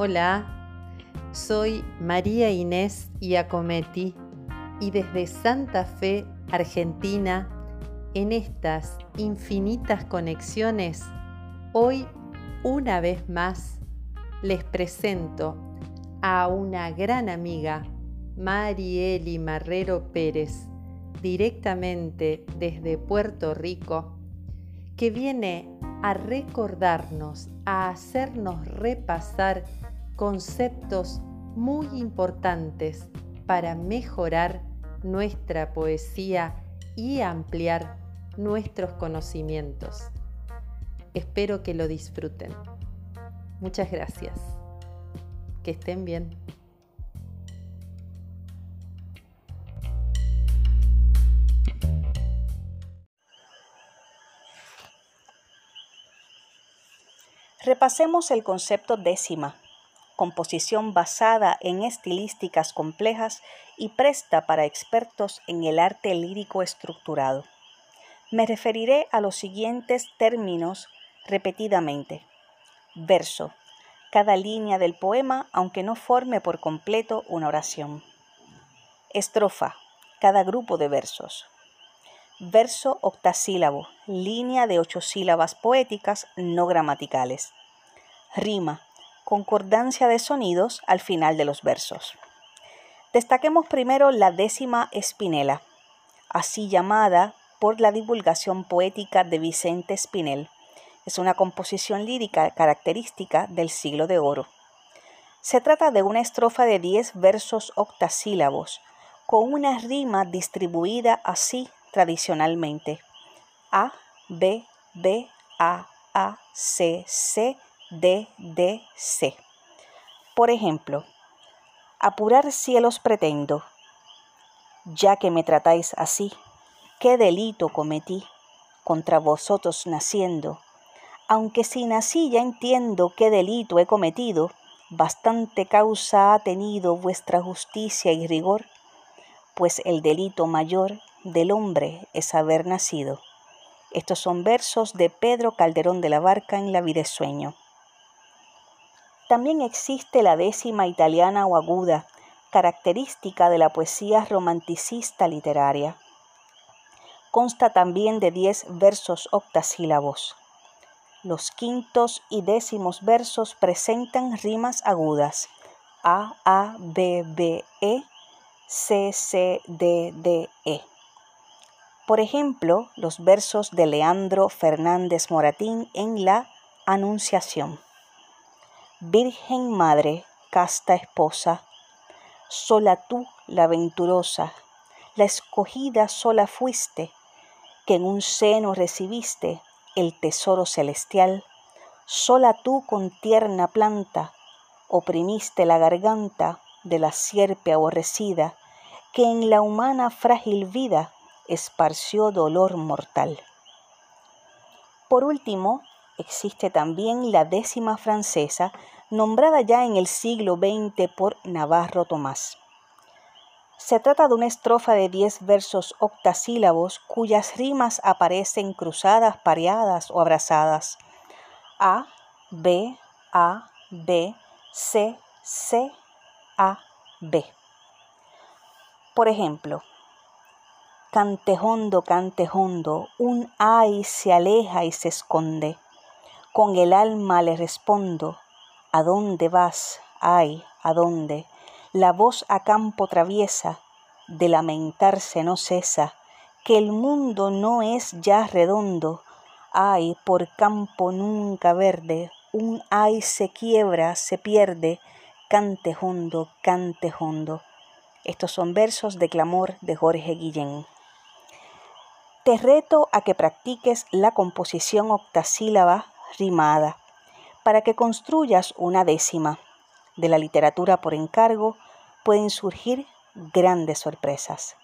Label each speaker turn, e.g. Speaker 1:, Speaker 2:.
Speaker 1: Hola, soy María Inés Iacometi y desde Santa Fe, Argentina, en estas infinitas conexiones, hoy una vez más les presento a una gran amiga, Marieli Marrero Pérez, directamente desde Puerto Rico, que viene a recordarnos, a hacernos repasar conceptos muy importantes para mejorar nuestra poesía y ampliar nuestros conocimientos. Espero que lo disfruten. Muchas gracias. Que estén bien.
Speaker 2: Repasemos el concepto décima composición basada en estilísticas complejas y presta para expertos en el arte lírico estructurado. Me referiré a los siguientes términos repetidamente. Verso. Cada línea del poema, aunque no forme por completo una oración. Estrofa. Cada grupo de versos. Verso octasílabo. Línea de ocho sílabas poéticas no gramaticales. Rima concordancia de sonidos al final de los versos. Destaquemos primero la décima espinela, así llamada por la divulgación poética de Vicente Espinel. Es una composición lírica característica del siglo de oro. Se trata de una estrofa de 10 versos octasílabos, con una rima distribuida así tradicionalmente. A, B, B, A, A, C, C, DDC. Por ejemplo, apurar cielos pretendo, ya que me tratáis así, ¿qué delito cometí contra vosotros naciendo? Aunque si nací ya entiendo qué delito he cometido, bastante causa ha tenido vuestra justicia y rigor, pues el delito mayor del hombre es haber nacido. Estos son versos de Pedro Calderón de la Barca en La vida sueño. También existe la décima italiana o aguda, característica de la poesía romanticista literaria. Consta también de diez versos octasílabos. Los quintos y décimos versos presentan rimas agudas A, A, B, B, E, C, C, D, D, E. Por ejemplo, los versos de Leandro Fernández Moratín en La Anunciación. Virgen Madre, casta esposa, sola tú la venturosa, la escogida sola fuiste, que en un seno recibiste el tesoro celestial, sola tú con tierna planta oprimiste la garganta de la sierpe aborrecida, que en la humana frágil vida esparció dolor mortal. Por último, existe también la décima francesa, nombrada ya en el siglo XX por Navarro Tomás. Se trata de una estrofa de diez versos octasílabos cuyas rimas aparecen cruzadas, pareadas o abrazadas. A, B, A, B, C, C, A, B. Por ejemplo, cantejondo, cantejondo, un ay se aleja y se esconde con el alma le respondo, ¿a dónde vas? Ay, ¿a dónde? La voz a campo traviesa, de lamentarse no cesa, que el mundo no es ya redondo, ay, por campo nunca verde, un ay se quiebra, se pierde, cante hondo, cante hondo. Estos son versos de clamor de Jorge Guillén. Te reto a que practiques la composición octasílaba rimada, para que construyas una décima. De la literatura por encargo pueden surgir grandes sorpresas.